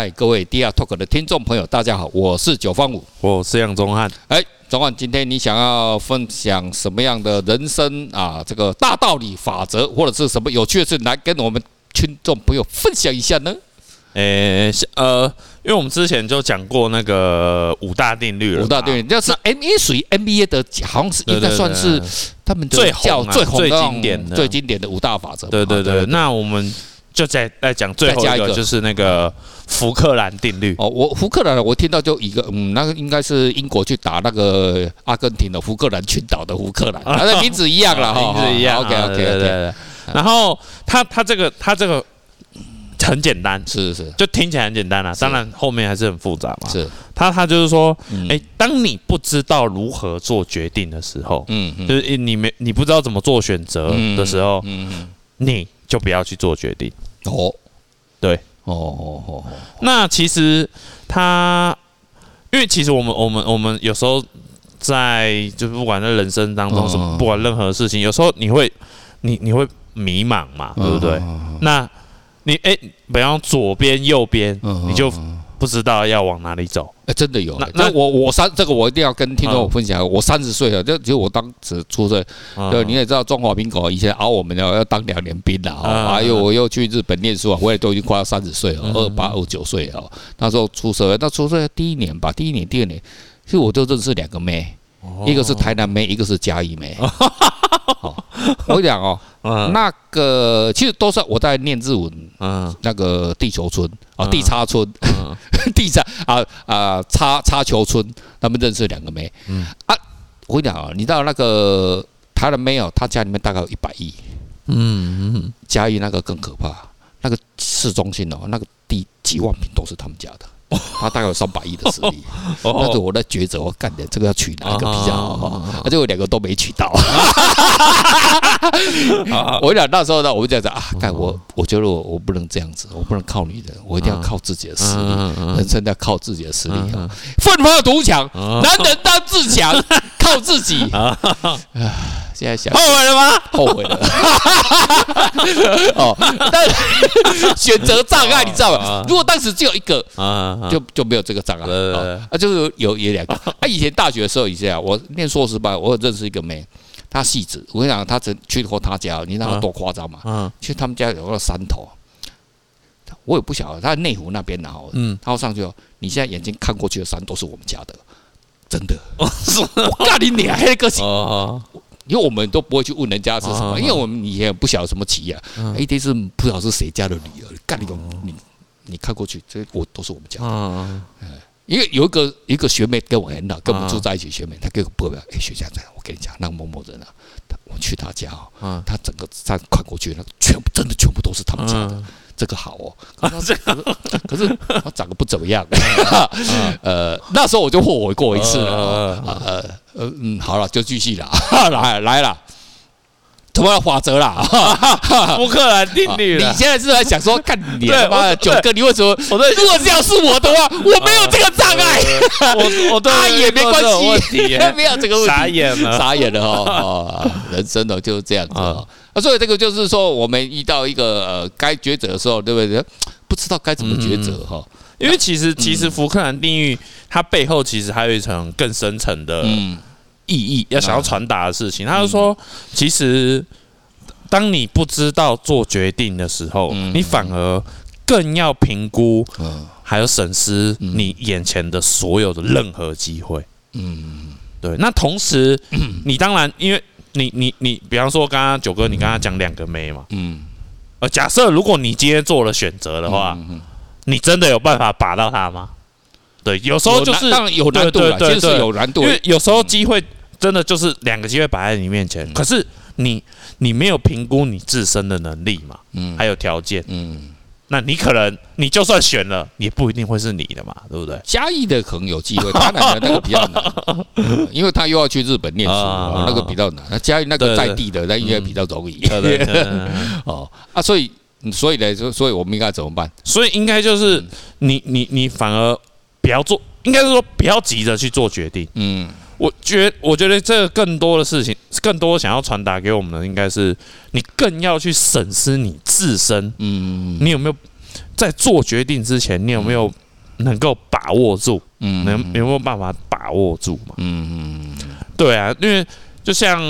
嗨，各位 DR Talk 的听众朋友，大家好，我是九方五，我是杨宗汉。哎，宗汉，今天你想要分享什么样的人生啊？这个大道理、法则，或者是什么有趣的事，来跟我们听众朋友分享一下呢？诶，呃，因为我们之前就讲过那个五大定律了，五大定律，就是 NBA 属于 NBA 的，好像是应该算是他们最红、最红、最经典的、最经典的五大法则。对对对，那我们。就再再讲最后一个，就是那个福克兰定律。哦，我福克兰，我听到就一个，嗯，那个应该是英国去打那个阿根廷的福克兰群岛的福克兰，他的名字一样了哈，名字一样。OK OK OK。然后他他这个他这个很简单，是是，就听起来很简单啊，当然后面还是很复杂嘛。是，他他就是说，哎，当你不知道如何做决定的时候，嗯，就是你没你不知道怎么做选择的时候，嗯，你。就不要去做决定哦，对，哦哦哦，那其实他，因为其实我们我们我们有时候在就是不管在人生当中什么，不管任何事情，有时候你会你你会迷茫嘛，对不对？那你哎，比方左边右边，你就。不知道要往哪里走，哎，真的有。那那我我三这个我一定要跟听众分享。我三十岁了，就就我当时出生，对，你也知道中华民国以前熬我们要要当两年兵的啊，还有我又去日本念书啊，我也都已经快要三十岁了，二八二九岁了。那时候出社会，那出社会第一年吧，第一年第二年，其实我就认识两个妹，一个是台南妹，一个是嘉义妹。我跟你讲哦。嗯，那个其实都是我在念日文，嗯，那个地球村啊，地叉村，地叉啊啊叉叉球村，他们认识两个妹，嗯啊，我跟你讲啊，你知道那个台南妹哦，他家里面大概有一百亿，嗯嗯，嘉义那个更可怕，那个市中心哦，那个地几万坪都是他们家的。他大概有三百亿的实力，但是我在抉择，我干的这个要娶哪一个比较好？而且我两个都没娶到。我讲那时候呢，我就这样子啊，干我，我觉得我我不能这样子，我不能靠女人，我一定要靠自己的实力，人生要靠自己的实力啊，奋发图强，男人当自强，靠自己啊。现在想后悔了吗？后悔了。哦，但 选择障碍你知道吗？如果当时只有一个，就就没有这个障碍。啊，就是有有两个。啊以前大学的时候，以前啊，我念硕士班，我有认识一个妹，她戏子。我跟你讲，她曾去过她家，你知道多夸张吗？其实他们家有个山头，我也不晓得，他在内湖那边然后，嗯，他上去哦，你现在眼睛看过去的山都是我们家的，真的。我告诉你，黑个性。因为我们都不会去问人家是什么，因为我们以前也不晓得什么企业，一定是不知道是谁家的女儿。干你种，你你看过去，这我都是我们家的。因为有一个一个学妹跟我很好，跟我们住在一起。学妹她给我报表，哎，学长在，我跟你讲，那个某某人啊，我去他家啊，他整个站看过去，那全部真的全部都是他们家的。这个好哦，可是可是他长得不怎么样。呃，那时候我就后悔过一次了。呃呃嗯，好了，就继续了。来来了，什么法则啦？福克兰定律。你现在是在想说，看你他妈的九哥，你为什么？我说，如果这样是我的话，我没有这个障碍。我我他也没关系，没有这个问题。傻眼了，傻眼了哈。人生呢就是这样子。啊，所以这个就是说，我们遇到一个呃该抉择的时候，对不对？不知道该怎么抉择哈。因为其实其实福克兰定律它背后其实还有一层更深层的意义，要想要传达的事情。他就说，其实当你不知道做决定的时候，你反而更要评估，还有审视你眼前的所有的任何机会。嗯，对。那同时，你当然因为。你你你，比方说刚刚九哥，你刚刚讲两个妹嘛，嗯，呃，假设如果你今天做了选择的话，你真的有办法把到他吗？对，有时候就是当然有难度了，其实是有难度，因为有时候机会真的就是两个机会摆在你面前，可是你你没有评估你自身的能力嘛，嗯，还有条件，嗯。那你可能，你就算选了，也不一定会是你的嘛，对不对？嘉义的可能有机会，台南的那个比较难，因为他又要去日本念书，那个比较难。那嘉义那个在地的，那应该比较容易。对对对 哦啊，所以所以呢，就所以我们应该怎么办？所以应该就是你你你反而不要做，应该是说不要急着去做决定。嗯。我觉我觉得这个更多的事情，更多想要传达给我们的，应该是你更要去审视你自身，嗯，你有没有在做决定之前，你有没有能够把握住？嗯，能有没有办法把握住嘛？嗯嗯嗯，对啊，因为就像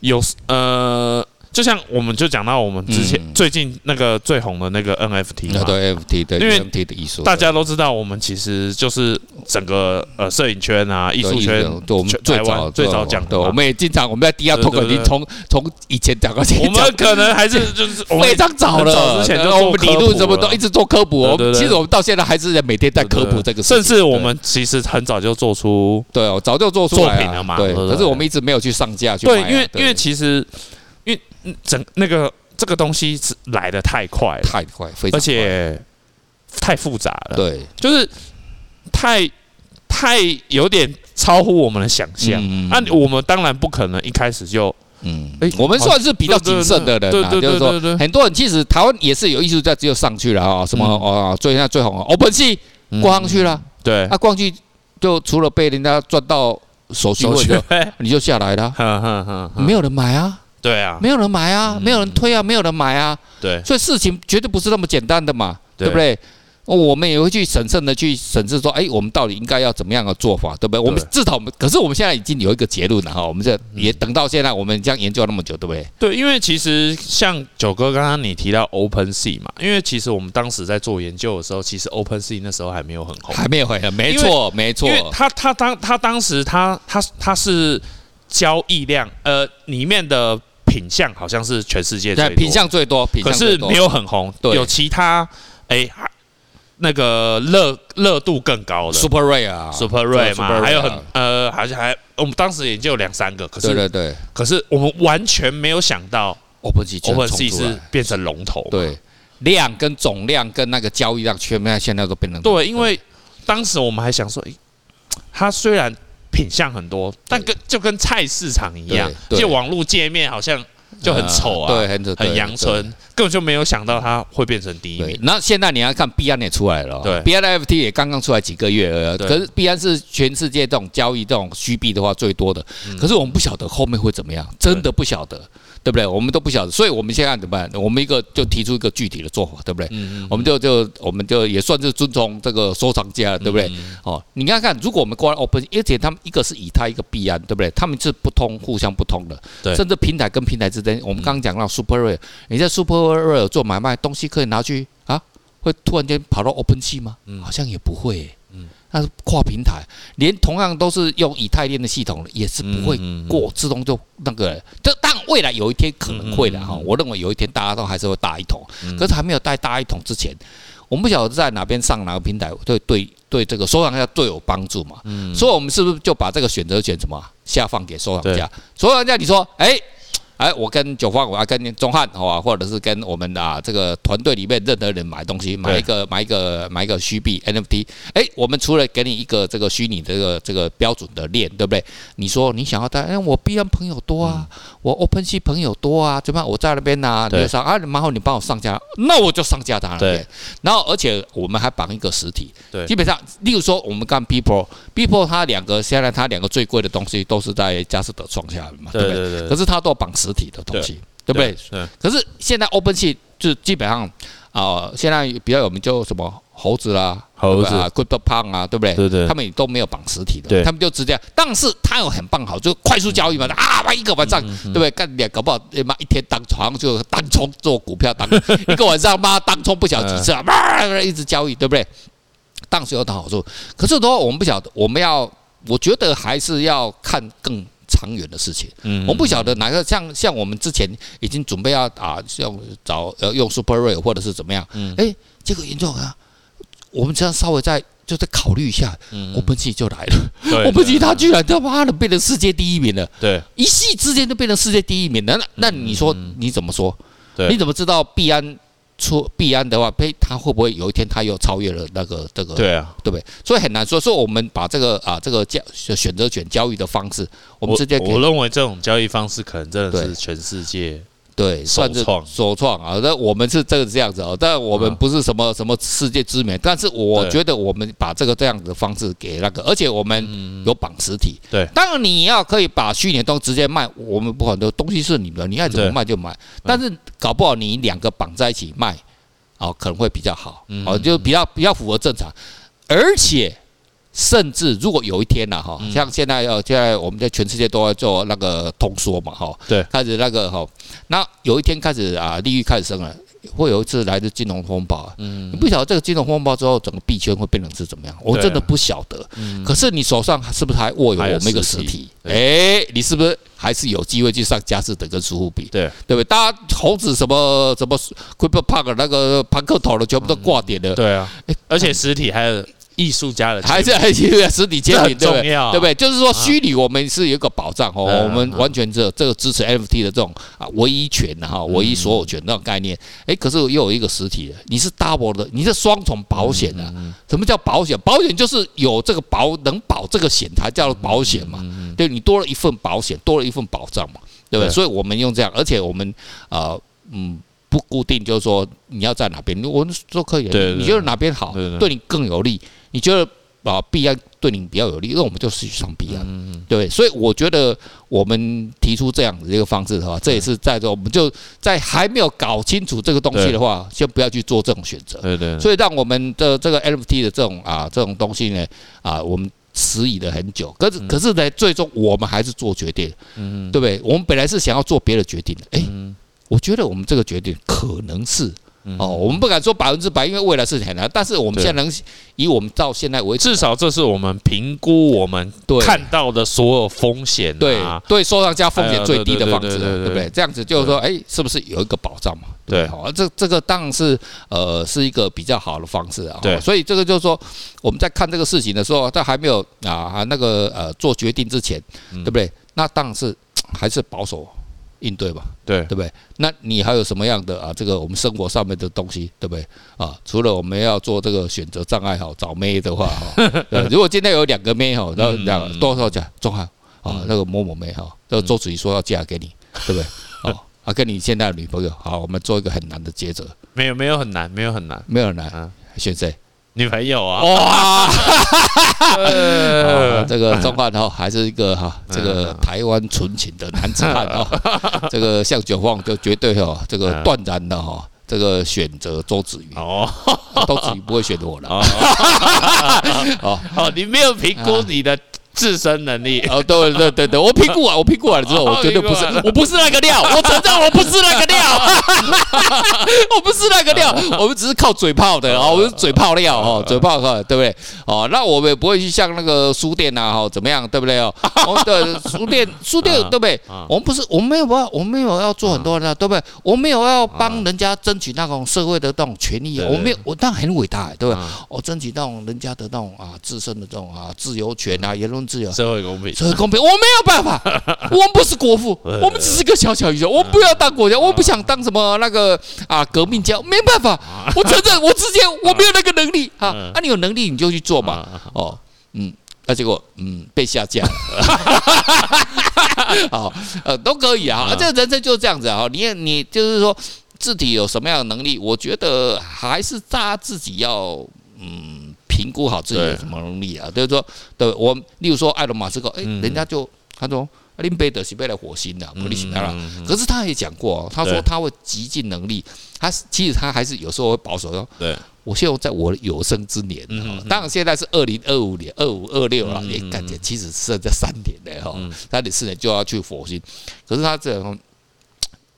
有呃。就像我们就讲到我们之前最近那个最红的那个 NFT 嘛，对 NFT 的，因为 NFT 的艺术，大家都知道，我们其实就是整个呃摄影圈啊，艺术圈，对，我们最早最早讲的，我们也经常我们在 DR Talk 已经从从以前讲到现在，我们可能还是就是 非常早了，之前就我们理论什么都一直做科普，我们其实我们到现在还是每天在科普这个，甚至我们其实很早就做出，对哦，早就做出作品了嘛，对，可是我们一直没有去上架去，对，因为因为其实。整那个这个东西是来的太快了，太快，非常快，而且太复杂了。对，就是太太有点超乎我们的想象。那、嗯啊、我们当然不可能一开始就，嗯，哎，我们算是比较谨慎的人啊，就是说，很多人其实台湾也是有艺术家，只有上去了啊，什么哦，最现在最红的 OpenSea 挂上去了，对，他挂上去就除了被人家赚到手续费，你就下来了，没有人买啊。对啊，没有人买啊，没有人推啊，没有人买啊。对，所以事情绝对不是那么简单的嘛，对不对？我们也会去审慎的去审视说，哎，我们到底应该要怎么样的做法，对不对？我们至少我们，可是我们现在已经有一个结论了哈。我们这也等到现在，我们这样研究那么久，对不对？对，因为其实像九哥刚刚你提到 OpenSea 嘛，因为其实我们当时在做研究的时候，其实 OpenSea 那时候还没有很红，还没有很，没错，没错。因为他他当他当时他他他是交易量呃里面的。品相好像是全世界最品相最多，品可是没有很红。对有其他哎，那个热热度更高的 Super Rare 啊，Super Rare 嘛，还有很呃，好像还我们当时也就有两三个。可是对对对，可是我们完全没有想到 OpenSea OpenSea 是变成龙头。对，量跟总量跟那个交易量，全部现在都变成对，因为当时我们还想说，哎，它虽然。品相很多，但跟就跟菜市场一样，就网络界面好像就很丑啊，对，很很阳春，根本就没有想到它会变成第一名。那现在你要看币安也出来了，对，币安 NFT 也刚刚出来几个月而已，可是币安是全世界这种交易这种虚币的话最多的，可是我们不晓得后面会怎么样，真的不晓得。对不对？我们都不晓得，所以我们现在怎么办？我们一个就提出一个具体的做法，对不对？我们就就我们就也算是遵从这个收藏家，对不对？哦，你看看，如果我们挂 Open，而且他们一个是以太，一个币安，对不对？他们是不通，互相不通的。对。甚至平台跟平台之间，我们刚刚讲到 Super Rare，你在 Super Rare 做买卖，东西可以拿去啊？会突然间跑到 OpenSea 吗？嗯，好像也不会。嗯。但是跨平台，连同样都是用以太链的系统，也是不会过自动就那个。这但未来有一天可能会的哈。我认为有一天大家都还是会大一统，可是还没有带大一统之前，我们不晓得在哪边上哪个平台对对对这个收藏家最有帮助嘛。所以我们是不是就把这个选择权什么下放给收藏家？收藏家你说，哎。哎，我跟九方，我要跟钟汉，好吧，或者是跟我们啊这个团队里面任何人买东西，买一个买一个买一个虚币 NFT。哎，我们除了给你一个这个虚拟这个这个标准的链，对不对？你说你想要带，哎，我 B 安朋友多啊，我 OpenSea 朋友多啊，怎么样？我在那边呐，对上啊，然后你帮我上架，那我就上架他那边。然后而且我们还绑一个实体，对，基本上，例如说我们干 Beeple，Beeple 它两个现在它两个最贵的东西都是在佳士得创下的嘛，对不对？可是它都绑实。实体的东西，对不对？可是现在 OpenSea 就基本上啊，现在比较有名就什么猴子啦，猴子啊，CryptoPunk 啊，对不对？对对，他们也都没有绑实体的，他们就直接。但是他有很棒好，就快速交易嘛，啊，玩一个晚上，对不对？干两搞不好，妈一天当床就当冲做股票当 一个晚上妈当冲不小几次啊，妈一直交易，对不对？当时有它好处，可是的话我们不晓得，我们要我觉得还是要看更。长远的事情，嗯。我不晓得哪个像像我们之前已经准备要啊，用找呃用 Super Rare 或者是怎么样，嗯。哎，结果严重啊，我们这样稍微再就再考虑一下，OpenSea 就来了，OpenSea 他居然他妈的变成世界第一名了，对，一夕之间就变成世界第一名了，那那你说你怎么说？你怎么知道币安？出币安的话，呸，他会不会有一天他又超越了那个这个？对啊，对不对？所以很难说。所以我们把这个啊，这个交选择权交易的方式，我们直接。我认为这种交易方式可能真的是全世界。对，算是首创啊！那我们是这个这样子哦，但我们不是什么什么世界知名，但是我觉得我们把这个这样子的方式给那个，而且我们有绑实体。对，当然你要可以把虚拟东西直接卖，我们不管的东西是你的，你爱怎么卖就卖。但是搞不好你两个绑在一起卖，哦，可能会比较好，哦，就比较比较符合正常，而且甚至如果有一天呢，哈，像现在要现在我们在全世界都在做那个通缩嘛，哈，对，开始那个哈，那有一天开始啊，利率开始升了。会有一次来自金融风暴，嗯，你不晓得这个金融风暴之后，整个币圈会变成是怎么样？我真的不晓得。可是你手上是不是还握有我们一个实体？哎，你是不是还是有机会去上佳士得跟苏富比？对，对不对？大家猴子什么什么 c r y p t o p a r k 那个盘克头的全部都挂点了。对啊，而且实体还有。艺术家的还是还是实体签名，对不对？对不对？就是说，虚拟我们是有一个保障哦，我们完全这这个支持 NFT 的这种啊唯一权哈，唯一所有权那种概念。哎，可是又有一个实体的，你是 double 的，你是双重保险的。什么叫保险？保险就是有这个保能保这个险才叫保险嘛。对，你多了一份保险，多了一份保障嘛，对不对？所以我们用这样，而且我们呃嗯不固定，就是说你要在哪边，我们都可以。你觉得哪边好，对你更有利？你觉得啊，必安对你比较有利，那我们就是上必安，对，所以我觉得我们提出这样子一个方式的话，这也是在说，我们就在还没有搞清楚这个东西的话，先不要去做这种选择。对对。所以让我们的这个 NFT 的这种啊这种东西呢啊，我们迟疑了很久，可是可是呢，最终我们还是做决定，嗯，对不对？我们本来是想要做别的决定的，哎，我觉得我们这个决定可能是。哦，我们不敢说百分之百，因为未来是很难。但是我们现在能以我们到现在为止，至少这是我们评估我们看到的所有风险，对对，收藏家风险最低的方式，对不对？这样子就是说，哎，是不是有一个保障嘛？对，好，这这个当然是呃是一个比较好的方式啊。对，所以这个就是说，我们在看这个事情的时候，在还没有啊那个呃做决定之前，对不对？那当然是还是保守。应对吧，对对不对？那你还有什么样的啊？这个我们生活上面的东西，对不对啊？除了我们要做这个选择障碍哈，找妹的话哈，如果今天有两个妹哈，然后两多少讲？中汉啊，那个某某妹哈，那个周子怡说要嫁给你，对不对？哦，啊，跟你现在的女朋友，好，我们做一个很难的抉择。没有没有很难，没有很难，没有很难啊，选谁？女朋友啊！哇，这个钟汉哈还是一个哈，这个台湾纯情的男子汉哦，这个向九晃就绝对哈，这个断然的哈，这个选择周子瑜。哦，周子瑜不会选择我了。哦。哦，你没有评估你的。自身能力哦，对对对对，我评估完，我评估完了之后，我绝对不是，我不是那个料，我承认我不是那个料，我不是那个料，我们只是靠嘴炮的哦，我们是嘴炮料哦，嘴炮哈，对不对？哦，那我们也不会去像那个书店呐，哈，怎么样，对不对 哦？对，书店书店对不对？我们不是，我们没有要，我们没有要做很多的，对不对？我们没有要帮人家争取那种社会的这种权益，我没有，我当然很伟大，对不对？我争取那种人家的那种啊自身的这种啊自由权啊言论。自由，社会公平，社会公平，我没有办法，我们不是国父，我们只是个小小英雄，我不要当国家，我不想当什么那个啊革命家，没办法，我承认我之前 我没有那个能力。啊，那你有能力你就去做嘛，哦，嗯，那结果嗯被下架。了，好，呃都可以啊，这个人生就是这样子啊，你你就是说自己有什么样的能力，我觉得还是大家自己要嗯。评估好自己有什么能力啊？就是说，对我，例如说，埃隆·马斯克，哎，人家就他说，林贝德是被来火星的，不。可是他也讲过，他说他会极尽能力，他其实他还是有时候会保守说，对，我希望在我的有生之年，当然现在是二零二五年、二五二六了，也感觉其实剩下三年的哈，三点四年就要去火星。可是他这样，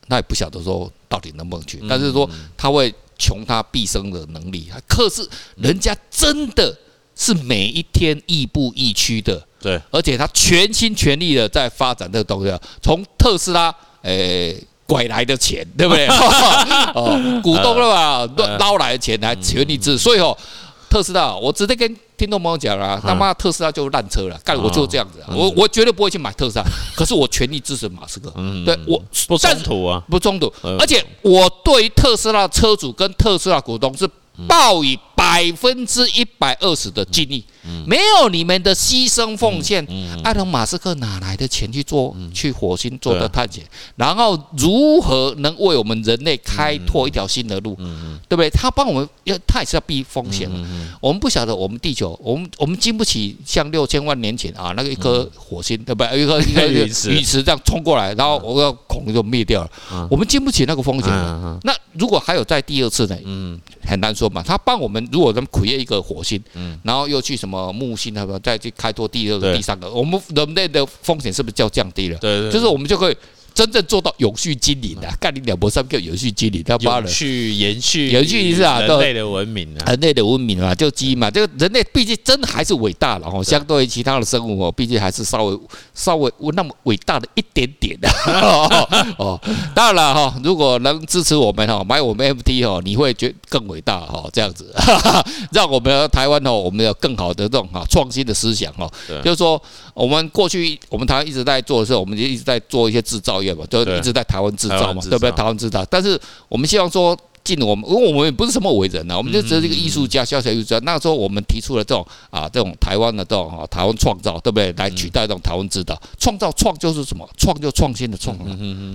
他也不晓得说到底能不能去，但是说他会。穷他毕生的能力，可是人家真的是每一天亦步亦趋的，对，而且他全心全力的在发展这个东西，从特斯拉诶拐来的钱，对不对？哦，股东了吧，捞来的钱来全力支持，所以哦。特斯拉，我直接跟听众朋友讲啊，他妈特斯拉就是烂车了，干我就这样子，我我绝对不会去买特斯拉，可是我全力支持马斯克，对我不冲突啊，不冲突，而且我对特斯拉车主跟特斯拉股东是报以百百分之一百二十的精力，没有你们的牺牲奉献，埃隆·马斯克哪来的钱去做去火星做的探险？然后如何能为我们人类开拓一条新的路？对不对？他帮我们要，他也是要避风险。我们不晓得我们地球，我们我们经不起像六千万年前啊那个一颗火星，对不对？一颗 一个陨石这样冲过来，然后我要恐就灭掉了。我们经不起那个风险。那如果还有在第二次呢？嗯，很难说嘛。他帮我们，如果能 create 一个火星，嗯，然后又去什么木星，那么再去开拓第二个、第三个，我们人类的风险是不是就降低了？对对，就是我们就可以。真正做到永续经营的，干你两不三个永续经营，他妈的，去延续延续一下人类的文明啊，人类的文明啊，就基因嘛，这个人类毕竟真的还是伟大了哈，相对于其他的生物哦，毕竟还是稍微稍微那么伟大的一点点的 哦。当然了哈，如果能支持我们哈，买我们 FT 哈，你会觉得更伟大哈，这样子，让我们台湾哦，我们有更好的这种哈创新的思想哈，就是说我们过去我们台湾一直在做的时候，我们就一直在做一些制造业。就一直在台湾制造嘛，对不对？台湾制造，但是我们希望说，进我们，因为我们也不是什么伟人呐，我们就只是一个艺术家，小小艺术家。那时候我们提出了这种啊，这种台湾的这种啊，台湾创造，对不对？来取代这种台湾制造，创造创就是什么？创就创新的创，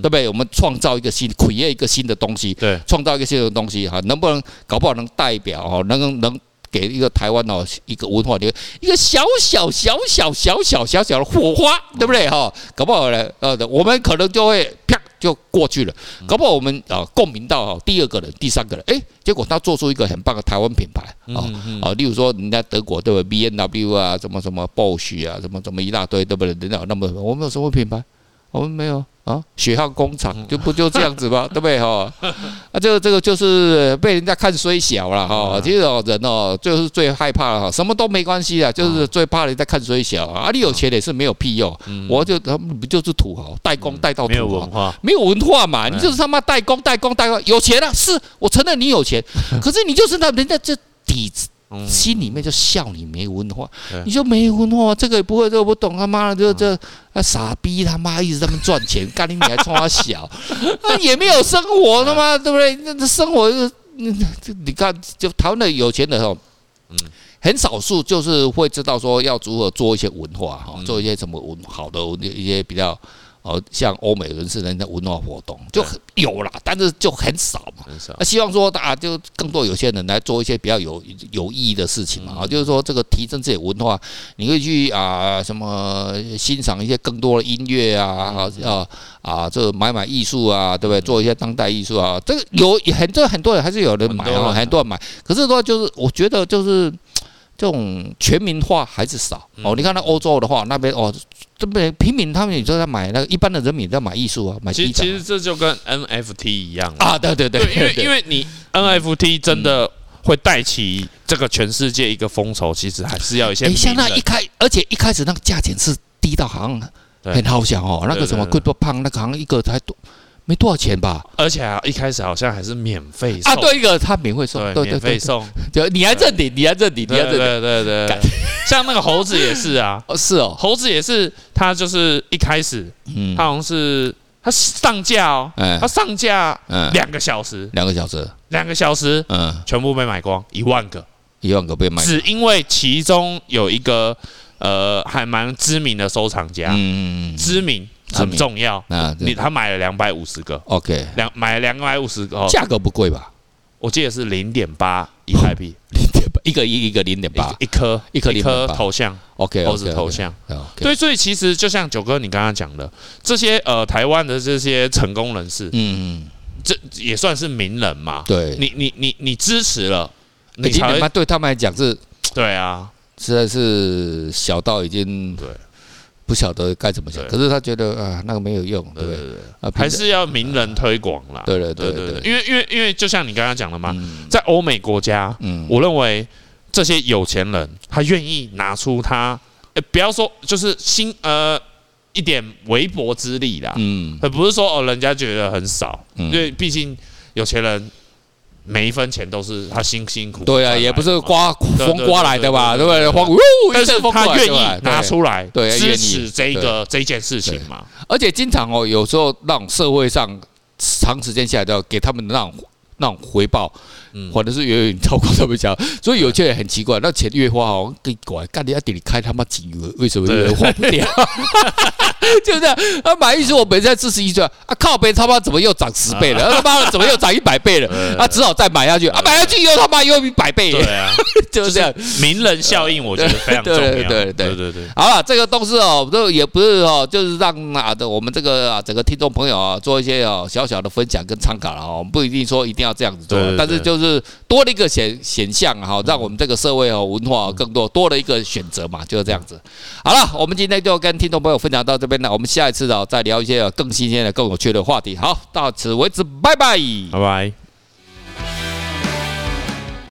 对不对？我们创造一个新，create 一个新的东西，对，创造一个新的东西哈，能不能搞不好能代表哦，能能。给一个台湾哦，一个文化的一个小小小小小小小小的火花，对不对哈？搞不好呢，呃，我们可能就会啪就过去了。搞不好我们啊共鸣到哈第二个人、第三个人，哎，结果他做出一个很棒的台湾品牌啊啊，例如说人家德国对不对 B N W 啊，什么什么 Bosch 啊，什么什么一大堆，对不对？人家那么我们有什么品牌？我们没有。啊，血汗工厂就不就这样子吗？对不对哈？啊，这个这个就是被人家看衰小了哈。其实哦，人哦，就是最害怕了哈。什么都没关系啊，就是最怕人家看衰小啊。你有钱也是没有屁用。我就他们不就是土豪，代工代到土豪，没有文化，没有文化嘛。你就是他妈代工代工代工，有钱了是，我承认你有钱，可是你就是那人家这底子。心里面就笑你没文化，你就没文化，这个也不会，这个不懂，他妈的这这啊傻逼，他妈一直在那赚钱，干你你还冲他小，那也没有生活，他妈对不对？那这生活就你看，就台湾的有钱的哦，嗯，很少数就是会知道说要如何做一些文化哈，做一些什么文好的一些比较。哦，像欧美人士的那文化活动就有啦，但是就很少嘛。很少。那希望说大家就更多有些人来做一些比较有有意义的事情嘛。啊，就是说这个提升自己文化，你可以去啊什么欣赏一些更多的音乐啊啊啊，这个买买艺术啊，对不对？做一些当代艺术啊，这个有很多很多人还是有人买啊，很多人买。可是说就是我觉得就是这种全民化还是少哦。你看那欧洲的话，那边哦。这边平民他们也都在买那个，一般的人民在买艺术啊，买。其实其实这就跟 NFT 一样啊，对对对，因为因为你 NFT 真的会带起这个全世界一个风潮，其实还是要一些。你像那一开，而且一开始那个价钱是低到好像很好想哦，那个什么 CryptoPunk 那个好像一个才多。没多少钱吧，而且啊，一开始好像还是免费送。啊，对一个他免费送，对免费送，就你还认领，你还认领，你还认领，对对对，像那个猴子也是啊，是哦，猴子也是，他就是一开始，嗯，他好像是他上架哦，他上架嗯两个小时，两个小时，两个小时，嗯，全部被买光，一万个，一万个被买，只因为其中有一个呃还蛮知名的收藏家，嗯嗯嗯，知名。很重要。啊！你他买了两百五十个，OK，两买了两百五十个，价格不贵吧？我记得是零点八以太币，零点八一个一一个零点八。一颗一颗一颗头像，OK，猴子头像。对，所以其实就像九哥你刚刚讲的，这些呃台湾的这些成功人士，嗯嗯，这也算是名人嘛。对，你你你你支持了，你才对他们来讲是，对啊，实在是小到已经对。不晓得该怎么讲，可是他觉得啊，那个没有用，对不对？啊，还是要名人推广啦。对对对对对，因为因为因为就像你刚刚讲的嘛，在欧美国家，嗯，我认为这些有钱人他愿意拿出他，诶，不要说就是心呃一点微薄之力啦，嗯，而不是说哦人家觉得很少，因为毕竟有钱人。每一分钱都是他辛辛苦苦，对啊，也不是刮风刮来的吧，对不对？风，但是他愿意拿出来支持这个这件事情嘛。而且经常哦，有时候让社会上长时间下来，要给他们那种那种回报，反正是远远超过他们家，所以有些人很奇怪，那钱越花好像更乖，干你要给你开他妈几个，为什么越花不掉？就这样，啊，买一说我本身四十一岁，啊靠北他妈怎么又涨十倍了？他妈的怎么又涨一百倍了？啊，只好再买下去，啊，买下去以后他妈又一百倍，对啊，就是这样，名人效应我觉得非常重要，对对对对对。对。好了，这个都是哦，这也不是哦，就是让啊的我们这个啊整个听众朋友啊做一些哦小小的分享跟参考了哦，不一定说一定要这样子做，但是就是是多了一个选选项哈，让我们这个社会和文化更多多了一个选择嘛，就是这样子。好了，我们今天就跟听众朋友分享到这边了，我们下一次啊再聊一些更新鲜的、更有趣的话题。好，到此为止，拜拜，拜拜。